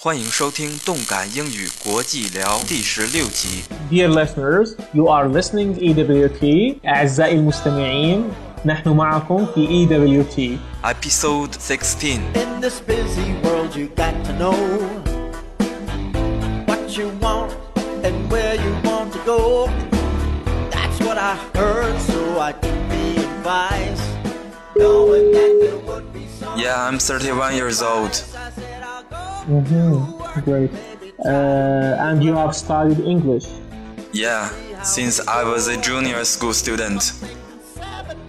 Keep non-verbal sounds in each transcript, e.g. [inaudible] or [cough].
欢迎收听《动感英语国际聊》第十六集。 Dear listeners, you are listening EWT أعزائي المستمعين نحن معكم في EWT Episode 16 In this busy world, you got to know what you want and where you want to go. That's what I heard, so I took the advice. Knowing that there would be some. Yeah, I'm 31 years old. I said I'll go. Mhm, Great uh, And you have studied English Yeah, since I was a junior school student.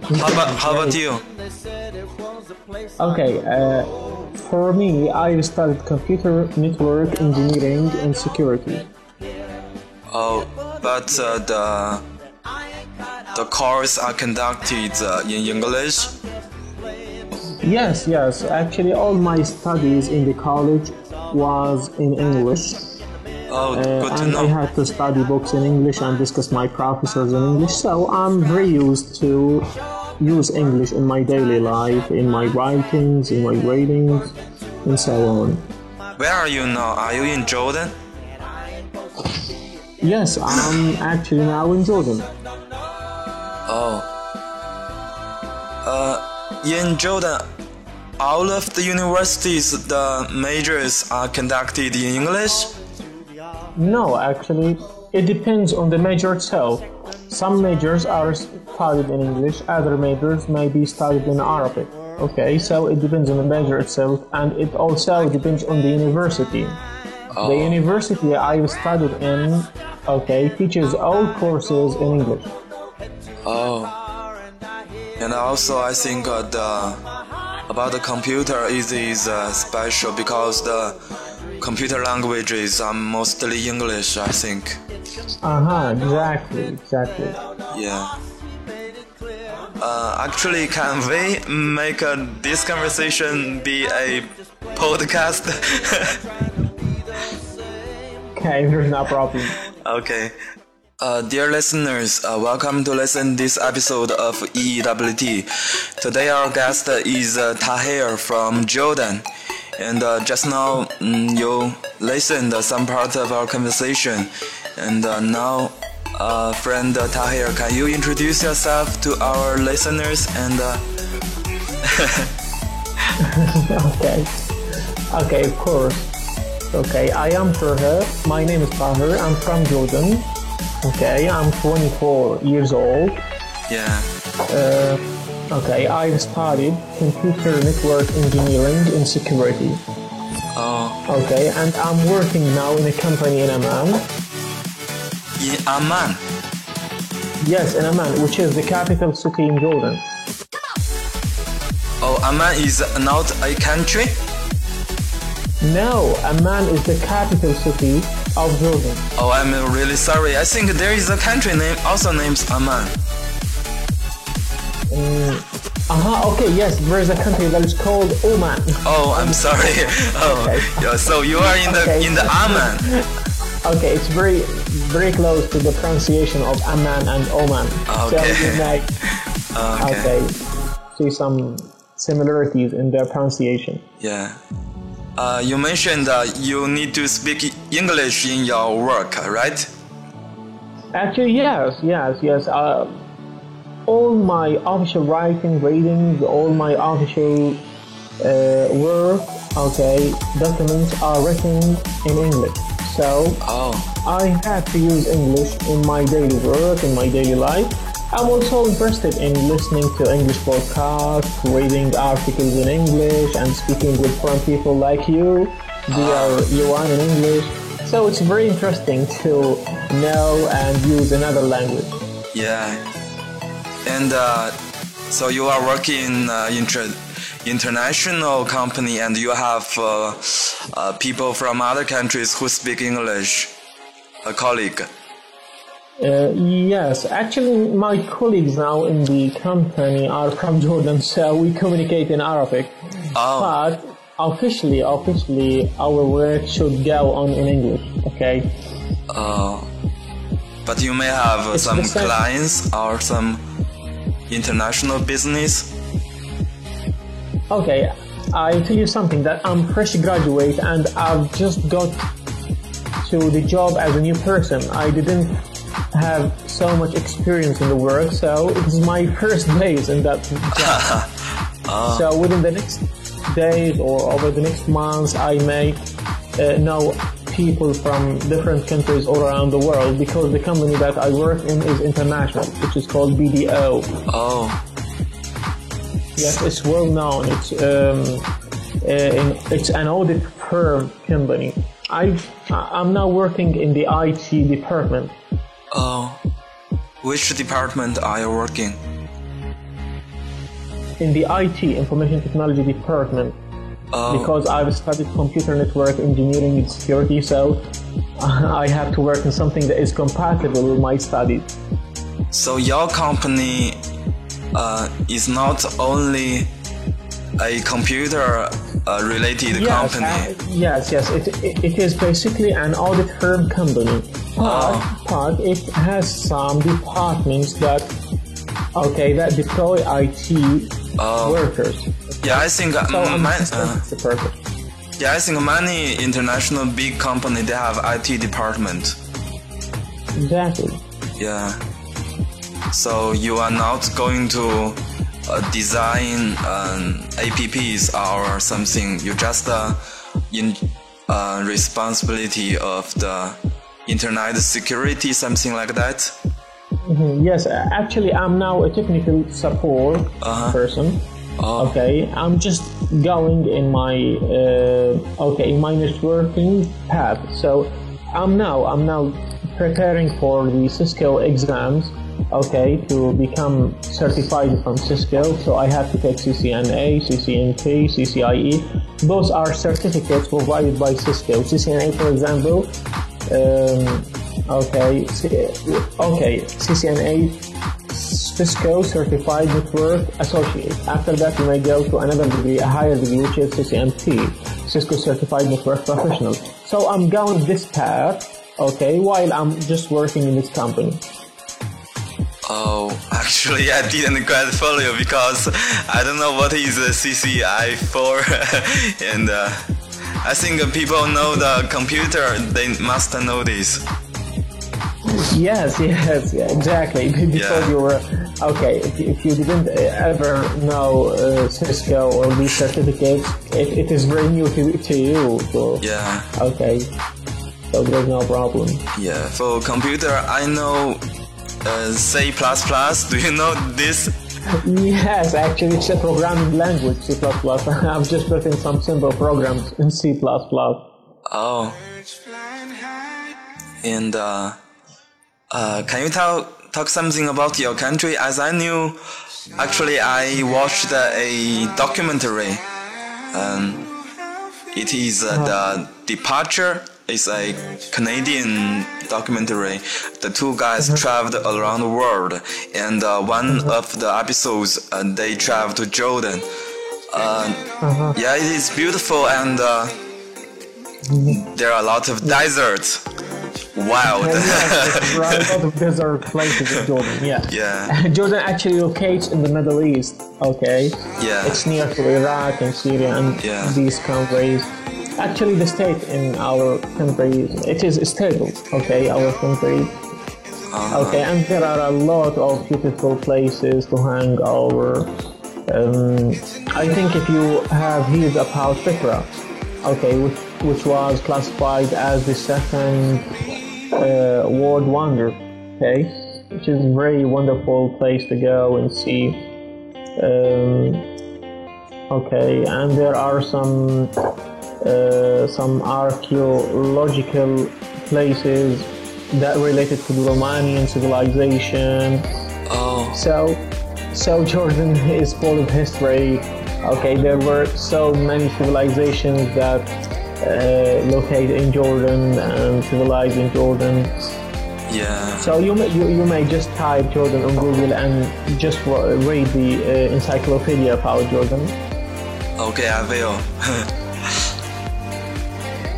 How about, how about you? They said it was a place. Okay, uh, for me, I studied computer network engineering and security. Oh, but uh, the the course are conducted uh, in English. Yes, yes. Actually, all my studies in the college was in English, Oh, uh, good to and I had to study books in English and discuss my professors in English. So I'm very used to use English in my daily life, in my writings, in my readings, and so on. Where are you now? Are you in Jordan? Yes, I'm actually now in Jordan. Oh. Uh, in Jordan, all of the universities, the majors are conducted in English. No, actually, it depends on the major itself. Some majors are studied in English, other majors may be studied in Arabic. Okay, so it depends on the major itself, and it also depends on the university. The university I've studied in, okay, teaches all courses in English. Oh. And also, I think uh, the about the computer is is uh, special because the computer languages are mostly English. I think. Uh huh, exactly, exactly. Yeah. Uh, actually, can we make uh, this conversation be a podcast? [laughs] Okay, there's no problem. okay. Uh, dear listeners, uh, welcome to listen this episode of EEWT. Today our guest is uh, Tahir from Jordan. And uh, just now mm, you listened some part of our conversation. And uh, now, uh, friend Tahir, can you introduce yourself to our listeners and [laughs] Okay. Okay, of course. Okay, I am Tahir. My name is Tahir. I'm from Jordan. Okay, I'm 24 years old. yeah? Uh, okay, I've studied computer network engineering and security. Oh, Okay, and I'm working now in a company in Amman. in Amman. Yes, in Amman, which is the capital city in Jordan. Oh, Amman is not a country. No, Amman is the capital city of. Oh, I'm really sorry. I think there is a country name also names Amman. Uh-huh, okay, yes, there is a country that is called Oman. Oh, I'm sorry. [laughs] Oh, Okay. yeah, so you are in the Okay. in the Amman. [laughs] Okay, it's very, very close to the pronunciation of Amman and Oman. So Okay. you [laughs] may, Okay. okay, see some similarities in their pronunciation. Yeah. Uh, you mentioned uh, you need to speak English in your work, right? Actually, yes, yes, yes. Uh, all my official writing, readings, all my official uh, work, okay, documents are written in English. So Oh, I have to use English in my daily work, in my daily life. I'm also interested in listening to English podcasts, reading articles in English, and speaking with foreign people like you. They are Yuan in English. So it's very interesting to know and use another language. yeah. And uh, so you are working uh, inter- international company, and you have uh, uh, people from other countries who speak English. A colleague. Uh, yes, actually, my colleagues now in the company are from [laughs] Jordan, so we communicate in Arabic. Oh. But officially, officially, our work should go on in English. Okay. Uh, but you may have uh, some clients or some international business. Okay. I tell you something that I'm fresh graduate and I've just got to the job as a new person. I didn't have so much experience in the work, so it's my first [laughs] days in that job. [laughs] So within the next days or over the next months, I may uh, know people from different countries all around the world because the company that I work in is international, which is called BDO. Oh, Yes, it's well known. It's um, uh, in, it's an audit firm company. I I'm now working in the IT department. Oh. Which department are you working? In the IT information technology department Oh, because I've studied computer network engineering and security, so [laughs] I have to work in something that is compatible with my studies. so your company uh, is not only a computer uh, related Yes, company. uh, yes, yes. It, it, it is basically an audit firm company, but, Oh. but it has some departments that, okay, that deploy IT workers. yeah, I think So I'm ma- just uh, the purpose. yeah, I think many international big company they have IT department. Exactly. Yeah. So you are not going to design um, apps or something. You just uh, in uh, responsibility of the internet security, something like that. Mhm, Yes, uh, actually, I'm now a technical support Uh-huh. person. Oh. Okay, I'm just going in my uh, okay in my networking path. So I'm now I'm now preparing for the Cisco exams. Okay, to become certified from Cisco, so I have to take CCNA, CCNP, CCIE. Those are certificates provided by Cisco. CCNA, for example, um, okay, okay, CCNA Cisco Certified Network Associate. After that, you may go to another degree, a higher degree, which is CCNP, Cisco Certified Network Professional. So I'm going this path, okay, while I'm just working in this company. Oh, [laughs] actually, I didn't quite follow you because I don't know what is a CCI for, [laughs] and uh, I think people know the computer. They must know this. Yes, yes, yeah, exactly. [laughs] Because Yeah. you were okay. If, if you didn't ever know uh, Cisco or these certificates, it, it is very new to, to you. So Yeah. okay, so there's no problem. Yeah, for computer, I know uh, C++. Do you know this? Yes, actually, it's a programming language, C++. [laughs] I've just written some simple programs in C++. Oh. And uh, uh, can you tell talk something about your country? As I knew, actually, I watched a documentary. Um, it is uh, the departure. It's a Canadian documentary. The two guys traveled around the world, and uh, one of the episodes uh, they traveled to Jordan. Uh, Yeah, it is beautiful, and uh, there are a lot of deserts. Wild. [laughs] there are a lot of desert places in Jordan, yeah. yeah, [laughs] Jordan actually locates in the Middle East, okay? yeah. It's near to Iraq and Syria and Yeah. these countries. Actually, the state in our country, it is stable, okay, our country. Okay, and there are a lot of beautiful places to hang over. Um, I think if you have heard about Petra, okay, which, which was classified as the second uh, world wonder, okay, which is a very wonderful place to go and see. Um, okay, and there are some some archaeological places that related to the Romanian civilization. Oh, So, so Jordan is full of history. Okay, there were so many civilizations that uh, located in Jordan and civilized in Jordan. yeah. So you may, you, you may just type Jordan on Google and just read the uh, encyclopedia about Jordan. Okay, I will. [laughs]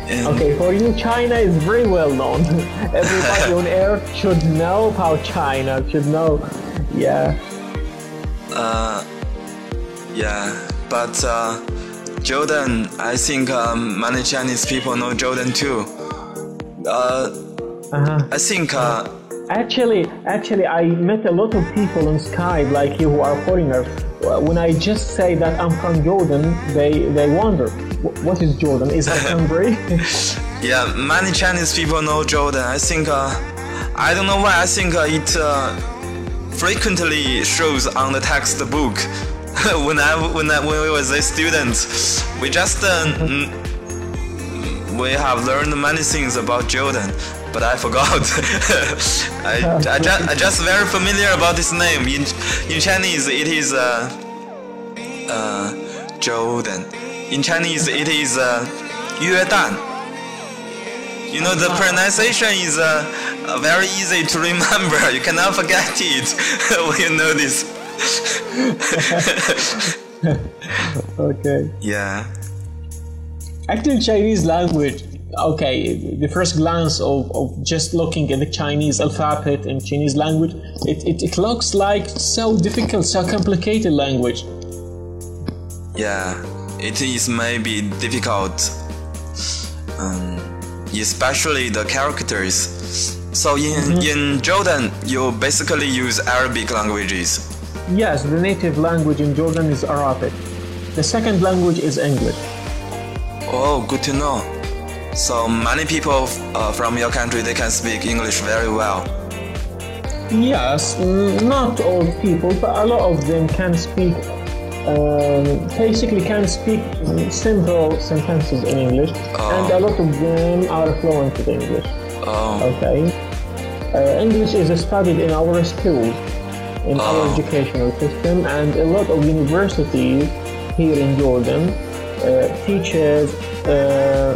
and, Okay, for you, China is very well known. [laughs] Everybody on earth should know about China. Should know, yeah. uh, yeah, but uh, Jordan, I think um, many Chinese people know Jordan too. Uh, Uh-huh. I think uh, Actually, actually, I met a lot of people on Skype like you who are foreigners. When I just say that I'm from Jordan, they they wonder, what is Jordan? Is that country? [laughs] yeah, many Chinese people know Jordan. I think uh, I don't know why. I think uh, it uh, frequently shows on the textbook. [laughs] when I when I, when we was a student, we just uh, we have learned many things about Jordan, but I forgot. [laughs] I, I, ju- I just very familiar about this name. In in Chinese, it is uh, uh, Jordan. In Chinese, it is uh, Dan. You know the pronunciation is uh, uh, very easy to remember. [laughs] You cannot forget it [laughs] when you know this. okay. Yeah. Actually, Chinese language. Okay, the first glance of, of just looking at the Chinese alphabet and Chinese language, it, it, it looks like so difficult, so complicated language. Yeah, it is maybe difficult, um, especially the characters. So in in Jordan, you basically use Arabic languages. Yes, the native language in Jordan is Arabic. The second language is English. Oh, good to know. So many people uh, from your country they can speak English very well. Yes, mm, not all people, but a lot of them can speak. Um, basically, can speak simple sentences in English, and a lot of them are fluent in English. Oh, Okay. Uh, English is studied in our schools, in our Oh. educational system, and a lot of universities here in Jordan uh, teaches uh,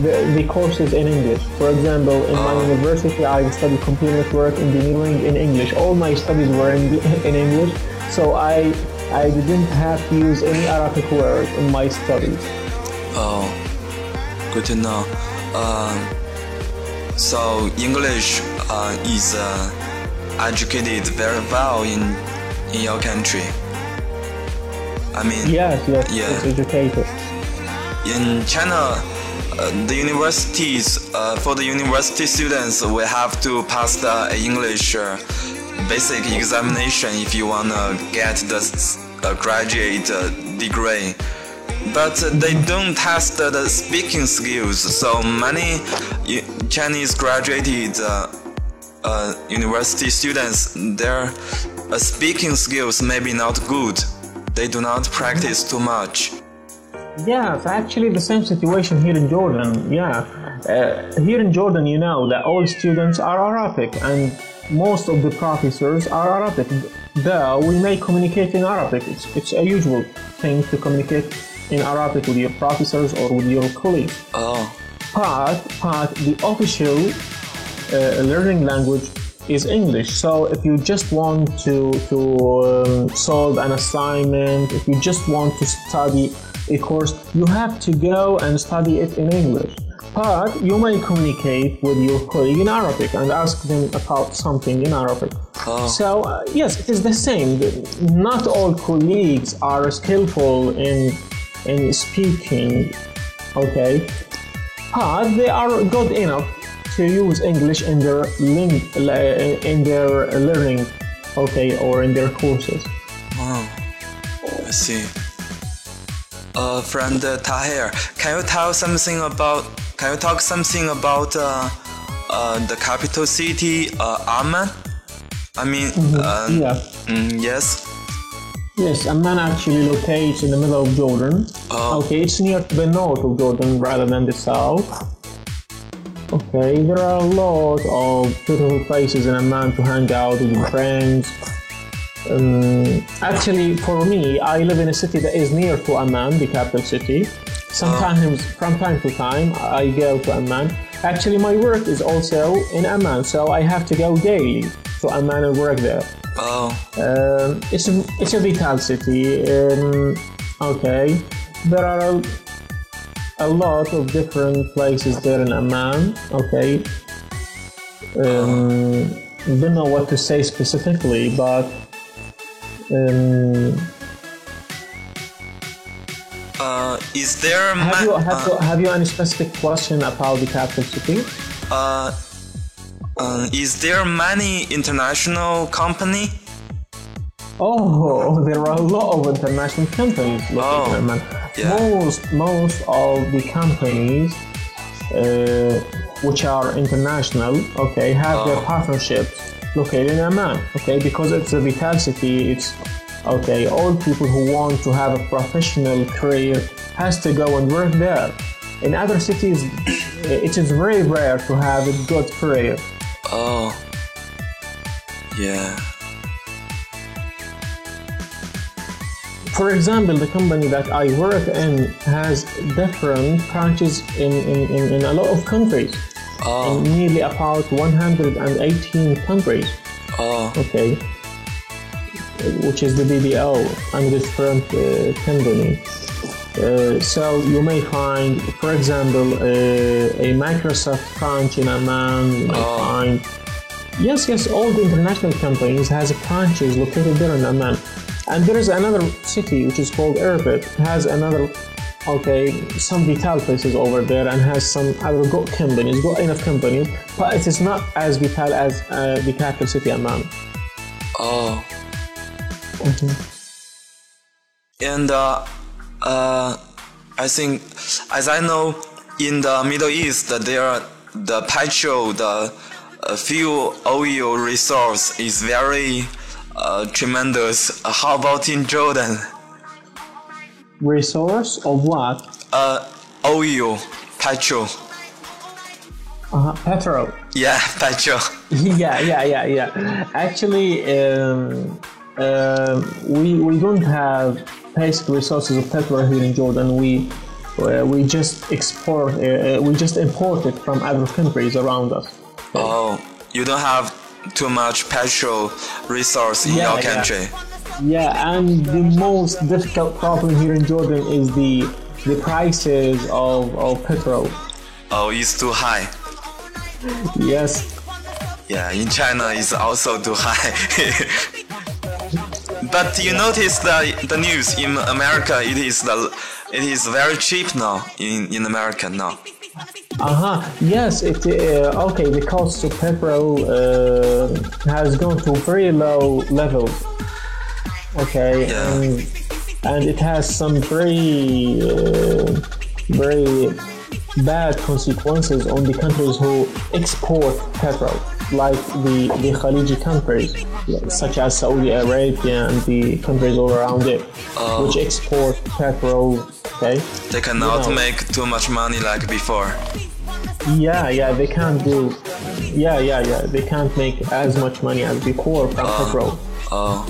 the, the courses in English. For example, in my Oh. university, I studied computer network engineering in English. All my studies were in, in English, so I I didn't have to use any Arabic word in my studies. oh, good to know. Um, so English uh, is uh, educated very well in in your country. I mean, Yes, yes, Yeah. it's educated. in China, the universities uh, for the university students we have to pass the English uh, basic examination if you wanna get the uh, graduate uh, degree. But uh, they don't test uh, the speaking skills, so many Chinese graduated uh, uh, university students, their uh, speaking skills may be not good. They do not practice too much. Yeah, it's actually the same situation here in Jordan. Yeah, uh, here in Jordan, you know that all students are Arabic and most of the professors are Arabic. Though we may communicate in Arabic, it's, it's a usual thing to communicate in Arabic with your professors or with your colleagues. Oh, But, but the official uh, learning language is English. So if you just want to to um, solve an assignment, if you just want to study a course, you have to go and study it in English. But you may communicate with your colleague in Arabic and ask them about something in Arabic. Oh. So uh, yes, it is the same. Not all colleagues are skillful in in speaking. Okay, but they are good enough to use English in their ling- in their learning, okay, or in their courses. Oh, I see. Uh, friend uh, Tahir, can you tell something about? Can you talk something about uh, uh, the capital city, uh, Amman? I mean, uh, Yeah. mm, yes. Yes, Amman actually locates in the middle of Jordan. Oh. Okay, it's near to the north of Jordan rather than the south. Okay, there are a lot of beautiful places in Amman to hang out with your friends. Um, actually, for me, I live in a city that is near to Amman, the capital city. Sometimes, from time to time, I go to Amman. Actually, my work is also in Amman, so I have to go daily to Amman and work there. Oh, Um, it's a it's a vital city. Um, okay, there are a, lot of different places there in Amman. Okay, um, don't know what to say specifically, but um, uh, is there Have you have, uh, you have you any specific question about the capital city? uh, um, is there many international company? Oh, [laughs] there are a lot of international companies located Oh, in Amman. Yeah. Most most of the companies uh, which are international, okay, have their Oh. partnerships located in Amman, okay, because it's a vital city. It's okay. All people who want to have a professional career has to go and work there. In other cities, [clears throat] it is very rare to have a good career. Oh, yeah. For example, the company that I work in has different branches in, in, in, in a lot of countries. Oh, In nearly about 118 countries. oh, Okay. Which is the BDO and different uh, company. Uh, so you may find, for example, uh, a Microsoft branch in Amman. You may Oh. find Yes, yes, all the international companies has branches located there in Amman. And there is another city which is called Irbid, has another, okay, some vital places over there and has some other good companies, good enough companies, but it is not as vital as uh, the capital city Amman. oh. And uh, uh, I think, as I know, in the Middle East, there are the petrol, the uh, fuel oil resource is very uh, tremendous. Uh, How about in Jordan? Resource of what? Uh, oil, petrol. Uh, petrol. Yeah, [laughs] petrol. [laughs] yeah, yeah, yeah, yeah. Actually, um, um we we don't have basic resources of petrol here in Jordan. We uh, we just export, uh, uh, we just import it from other countries around us. Oh, you don't have too much petrol resource in Yeah, your country. Yeah, and the most difficult problem here in Jordan is the the prices of, of petrol. Oh, it's too high. Yes, Yeah, in China it's also too high. [laughs] but you notice the the news in America it is the it is very cheap now in in America now. Uh huh. Yes. It. Uh, okay. The cost of petrol uh, has gone to very low level. Okay. Yeah. And, and it has some very, uh, very bad consequences on the countries who export petrol, like the the Khaliji countries, such as Saudi Arabia and the countries all around it, which export petrol. Okay. They cannot know. make too much money like before. Yeah, yeah, they can't do. Yeah, yeah, yeah, they can't make as much money as before from petrol. Oh.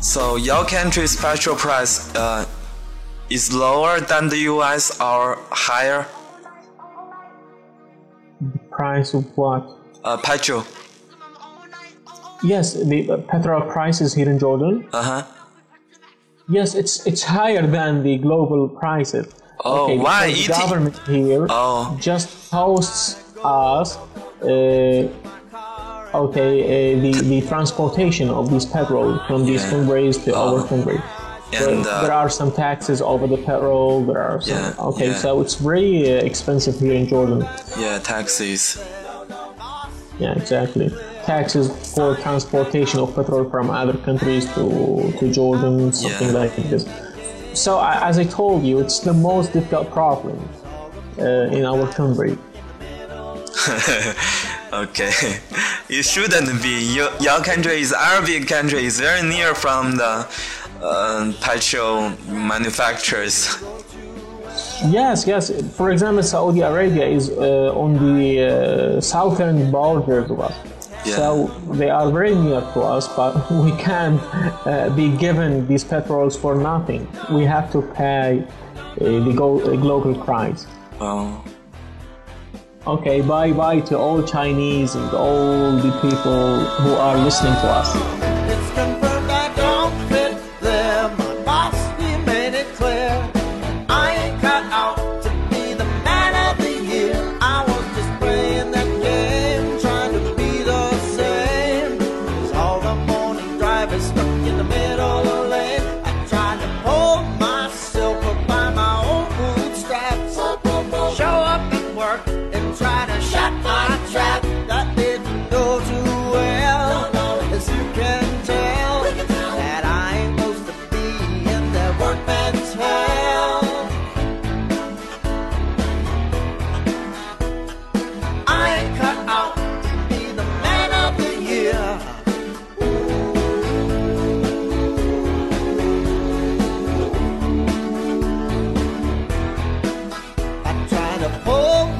So your country's petrol price uh, is lower than the US or higher? The Price of what? Uh, petrol. Yes, the uh, petrol prices here in Jordan. Uh huh. Yes, it's it's higher than the global prices. Oh, why? because It- The government here Oh. just hosts us. Uh, okay, uh, the the transportation of this petrol from these Yeah. countries to our country. And There- uh, there are some taxes over the petrol. There are some. Yeah, okay, yeah. so it's very uh, expensive here in Jordan. yeah, taxes. Yeah, exactly. Taxes for transportation of petrol from other countries to, to Jordan, something Yeah. like this. So, as I told you, it's the most difficult problem uh, in our country. [laughs] okay, [laughs] it shouldn't be. Your, your country is Arabic country. is very near from the uh, petrol manufacturers. Yes, yes. For example, Saudi Arabia is uh, on the uh, southern border of us. Yeah. So they are very near to us, but [laughs] we can't uh, be given these petrols for nothing. We have to pay uh, the go- uh, global price. Oh, Okay, bye bye to all Chinese and all the people who are listening to us. 红